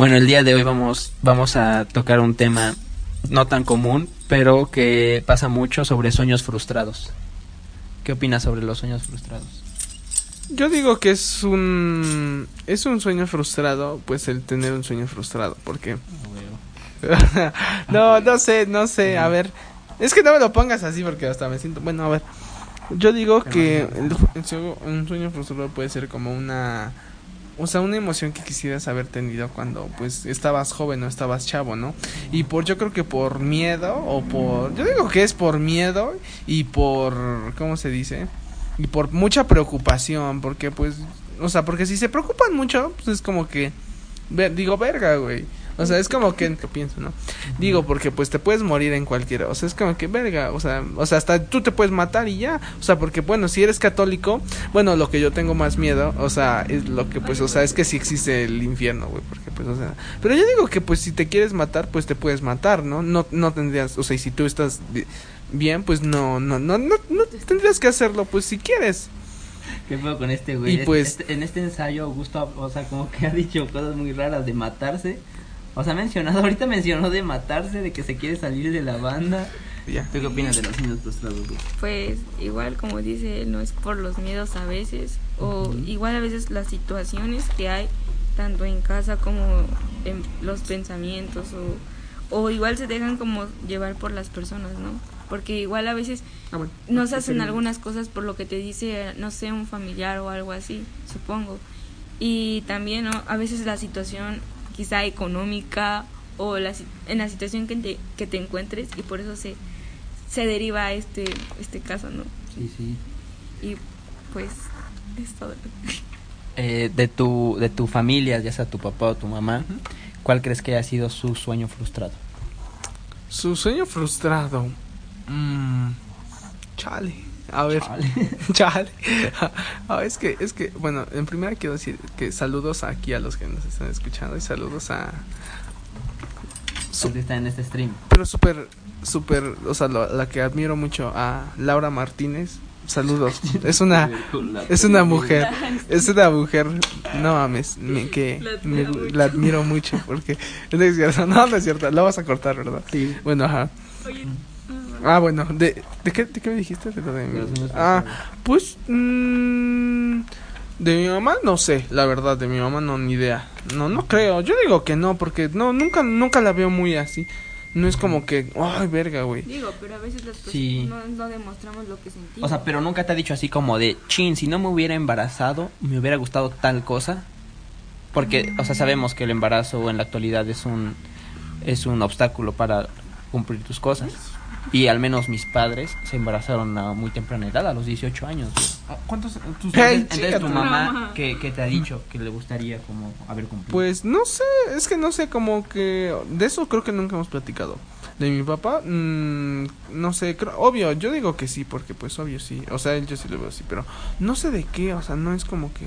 Bueno, el día de hoy vamos, vamos a tocar un tema no tan común, pero que pasa mucho sobre sueños frustrados. ¿Qué opinas sobre los sueños frustrados? Yo digo que es un es un sueño frustrado, pues el tener un sueño frustrado, porque no, no sé, no sé, a ver, es que no me lo pongas así porque hasta me siento, bueno, a ver. Yo digo que el, un sueño frustrado puede ser como una o sea, una emoción que quisieras haber tenido cuando pues estabas joven o estabas chavo, ¿no? Y por yo creo que por miedo o por yo digo que es por miedo y por ¿cómo se dice? Y por mucha preocupación, porque pues o sea, porque si se preocupan mucho, pues es como que digo, verga, güey. O sea, es como que, que pienso, ¿no? Digo, porque pues te puedes morir en cualquiera. O sea, es como que verga. O sea, o sea, hasta tú te puedes matar y ya. O sea, porque bueno, si eres católico, bueno, lo que yo tengo más miedo, o sea, es lo que pues, o sea, es que sí existe el infierno, güey. Porque pues, o sea. Pero yo digo que pues si te quieres matar, pues te puedes matar, ¿no? No, no tendrías, o sea, y si tú estás bi- bien, pues no, no, no, no, no tendrías que hacerlo, pues si quieres. ¿Qué fue con este güey? Y pues- Este- en este ensayo, Augusto, o sea, como que ha dicho cosas muy raras de matarse. O sea, ha mencionado, ahorita mencionó de matarse, de que se quiere salir de la banda. Ya. ¿Tú qué opinas de los sueños frustrados, güey? Pues igual como dice él, no es por los miedos a veces, o igual a veces las situaciones que hay, tanto en casa como en los pensamientos, o, o igual se dejan como llevar por las personas, ¿no? Porque igual a veces Ah, bueno. no se hacen algunas cosas por lo que te dice, no sé, un familiar o algo así, supongo. Y también ¿no? a veces la situación quizá económica o la, en la situación que te, que te encuentres y por eso se, se deriva este, este caso, ¿no? Sí, sí. Y pues es todo. Eh, de, tu, de tu familia, ya sea tu papá o tu mamá, ¿cuál crees que haya sido su sueño frustrado? Su sueño frustrado. Mm, chale. A ver. Chale. Ah, es que, es que, bueno, en primera quiero decir que saludos aquí a los que nos están escuchando y saludos a. Su- ¿Dónde está en este stream? pero súper, súper, o sea, lo- la que admiro mucho a Laura Martínez. Saludos. Es una, es una mujer, es una mujer, no mames, me- que La me- admiro mucho. la admiro mucho porque no es cierto, no, no es cierto, la vas a cortar, ¿verdad? Sí. Bueno, ajá. Oye, Ah, bueno, ¿de, de, qué, de qué me dijiste? De lo de mi- ah, pues. mm, de mi mamá no sé, la verdad, de mi mamá no, ni idea. No, no creo. Yo digo que no, porque no, nunca, nunca la veo muy así. No es como que, ay, verga, güey. digo, pero a veces las personas Sí. no, no demostramos lo que sentimos. O sea, pero nunca te ha dicho así como de, chin, si no me hubiera embarazado, me hubiera gustado tal cosa. Porque, o sea, sabemos que el embarazo en la actualidad es un, es un obstáculo para cumplir tus cosas. Y al menos mis padres se embarazaron a muy temprana edad, a los 18 años. güey. Ah, ¿Cuántos tus Hey, Entonces, chica, tu tu mamá, mamá. ¿qué, qué te ha dicho que le gustaría como haber cumplido? Pues no sé, es que no sé, como que. De eso creo que nunca hemos platicado. De mi papá, mm, no sé, creo, obvio, yo digo que sí, porque pues obvio sí. O sea, él yo sí lo veo así, pero no sé de qué, o sea, no es como que.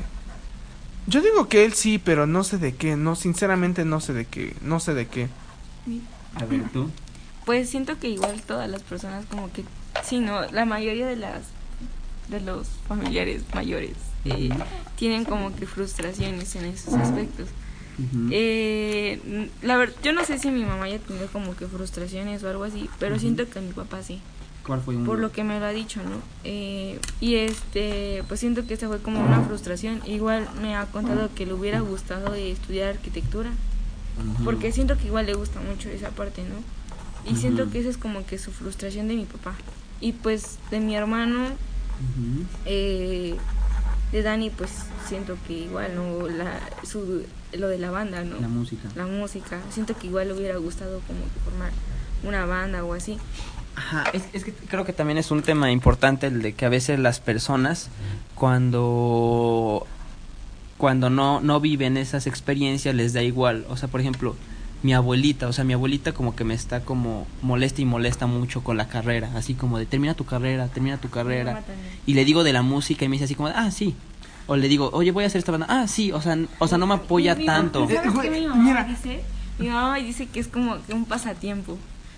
Yo digo que él sí, pero no sé de qué, no, sinceramente no sé de qué, no sé de qué. A ver, tú. Pues siento que igual todas las personas como que, sí, no, la mayoría de las de los familiares mayores eh, tienen como que frustraciones en esos aspectos. Eh, la verdad, yo no sé si mi mamá haya tenido como que frustraciones o algo así, pero siento que mi papá sí, ¿Cuál fue por lo que me lo ha dicho, ¿no? Eh, y este, pues siento que esta fue como una frustración. Igual me ha contado que le hubiera gustado de estudiar arquitectura, porque siento que igual le gusta mucho esa parte, ¿no? Y siento que esa es como que su frustración de mi papá. Y pues de mi hermano, eh, de Dani, pues siento que igual, ¿no? La, su, lo de la banda, ¿no? La música. La música. Siento que igual le hubiera gustado como que formar una banda o así. Ajá, es, es que creo que también es un tema importante el de que a veces las personas cuando cuando no no viven esas experiencias les da igual, o sea, por ejemplo, mi abuelita, o sea, mi abuelita como que me está como molesta y molesta mucho con la carrera, así como de termina tu carrera, termina tu carrera. Y le digo de la música y me dice así como, "Ah, sí." O le digo, "Oye, voy a hacer esta banda." "Ah, sí." O sea, o sea, no me apoya tanto. mamá- ¿Sabes qué mi güey, mamá mira. dice? Mi mamá dice que es como que un pasatiempo.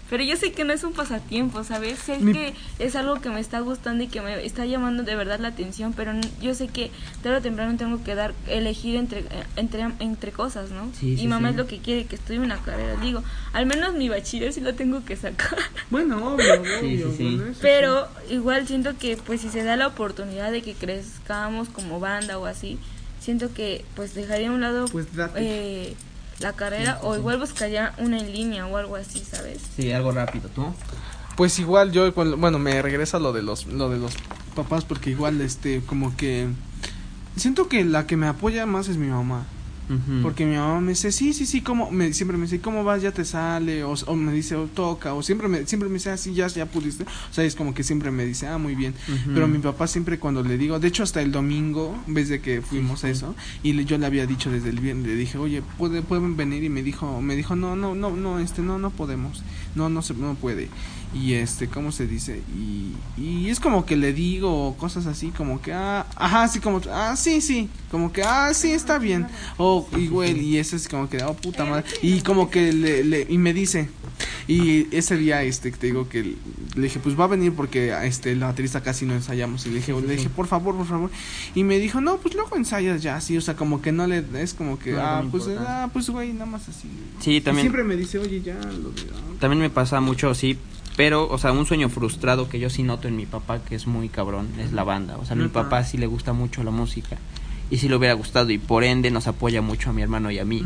Pero yo sé que no es un pasatiempo, ¿sabes? Sé Mi- que es algo que me está gustando y que me está llamando de verdad la atención, pero yo sé que tarde o temprano tengo que dar, elegir entre, eh, entre, entre cosas, ¿no? Sí, y mamá sí. es lo que quiere, que estudie una carrera. Digo, al menos mi bachiller sí lo tengo que sacar. Bueno, obvio, obvio. Bueno, Pero igual siento que pues si se da la oportunidad de que crezcamos como banda o así, siento que pues dejaría a un lado Pues date. eh, la carrera o igual buscaría una en línea o algo así, ¿sabes? Sí, algo rápido, ¿tú? Pues igual yo cuando- bueno, me regresa lo de los lo de los papás porque igual este como que siento que la que me apoya más es mi mamá. Porque mi mamá me dice, sí, sí, sí, ¿cómo? Me, siempre me dice, ¿cómo vas? Ya te sale, o, o me dice, o toca, o siempre me, siempre me dice, ah, sí, ya, ya pudiste. O sea, es como que siempre me dice, ah, muy bien. Pero mi papá siempre cuando le digo, de hecho hasta el domingo, en vez de que fuimos a eso, y le- yo le había dicho desde el viernes, le dije, oye, ¿puede, pueden venir y me dijo, me dijo, no, no, no, no, este, no, no podemos, no, no se, no puede. Y este, ¿cómo se dice? Y, y es como que le digo cosas así, como que, ah, ajá, así como, ah, sí, sí, como que, ah, sí, está bien. O igual, y eso es como que, oh, puta madre. Y como que le, le, y me dice, y ese día, este, te digo que le dije, pues va a venir porque este, la baterista casi no ensayamos. Y le dije, le dije, por favor, por favor. Y me dijo, no, pues luego ensayas ya, así, o sea, como que no le, es como que, No, ah, no pues, ah, pues, güey, nada más así. Sí, Y también. siempre me dice, oye, ya, lo de, ah, También me pasa mucho, sí, pero, o sea, un sueño frustrado que yo sí noto en mi papá, que es muy cabrón, es la banda. O sea, a mi papá sí le gusta mucho la música y sí le hubiera gustado y por ende nos apoya mucho a mi hermano y a mí.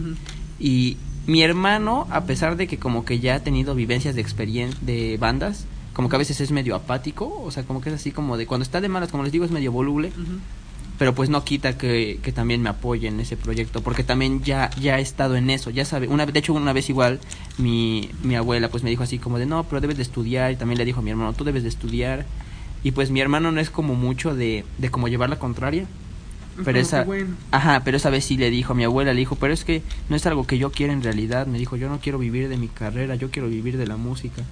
Y mi hermano, a pesar de que como que ya ha tenido vivencias de experiencia de bandas, como que a veces es medio apático, o sea, como que es así como de cuando está de malas, como les digo, es medio voluble, pero pues no quita que, que también me apoye en ese proyecto, porque también ya, ya he estado en eso, ya sabe, una de hecho una vez igual mi, mi abuela pues me dijo así como de no, pero debes de estudiar, y también le dijo a mi hermano, tú debes de estudiar, y pues mi hermano no es como mucho de, de como llevar la contraria, pero esa, bueno. ajá, pero esa vez sí le dijo a mi abuela, le dijo, pero es que no es algo que yo quiera en realidad, me dijo, yo no quiero vivir de mi carrera, yo quiero vivir de la música.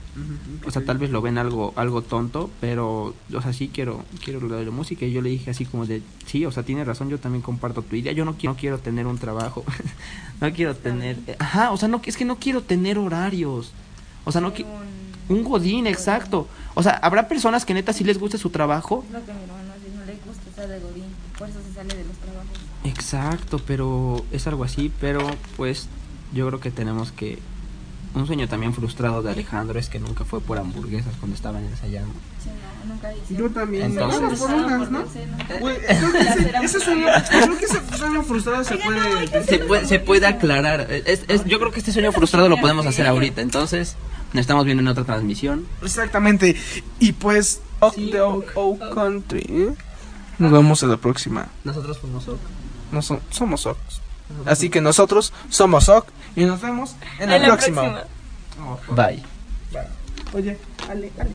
O sea, tal vez lo ven algo algo tonto, pero o sea, sí quiero quiero lo de la música y yo le dije así como de, sí, o sea, tiene razón, yo también comparto tu idea. Yo no quiero, no quiero tener un trabajo. no quiero tener Ajá, o sea, no es que no quiero tener horarios. O sea, no qui- un godín, exacto. O sea, habrá personas que neta sí les guste su trabajo. No le gusta, está de eso se sale de los trabajos. Exacto, pero es algo así, pero pues yo creo que tenemos que un sueño también frustrado de Alejandro es que nunca fue por hamburguesas cuando estaban ensayando. Sí, no, nunca hice. Yo también. Entonces- Vamos por unas, ¿no? Sí. Güey, creo que ese, ese sueño, creo que ese sueño frustrado se puede... se puede, se puede aclarar. Es, es- yo creo que este sueño frustrado lo podemos hacer ahorita. Entonces, nos estamos viendo en otra transmisión. Exactamente. Y pues, Oak the Oak, Oak Country. Nos vemos en la próxima. Nosotros fuimos Oak. No so- somos Oak. Así que nosotros somos Oak y nos vemos en la, En la próxima. próxima. Oh, Bye. Oye, Ale, Ale.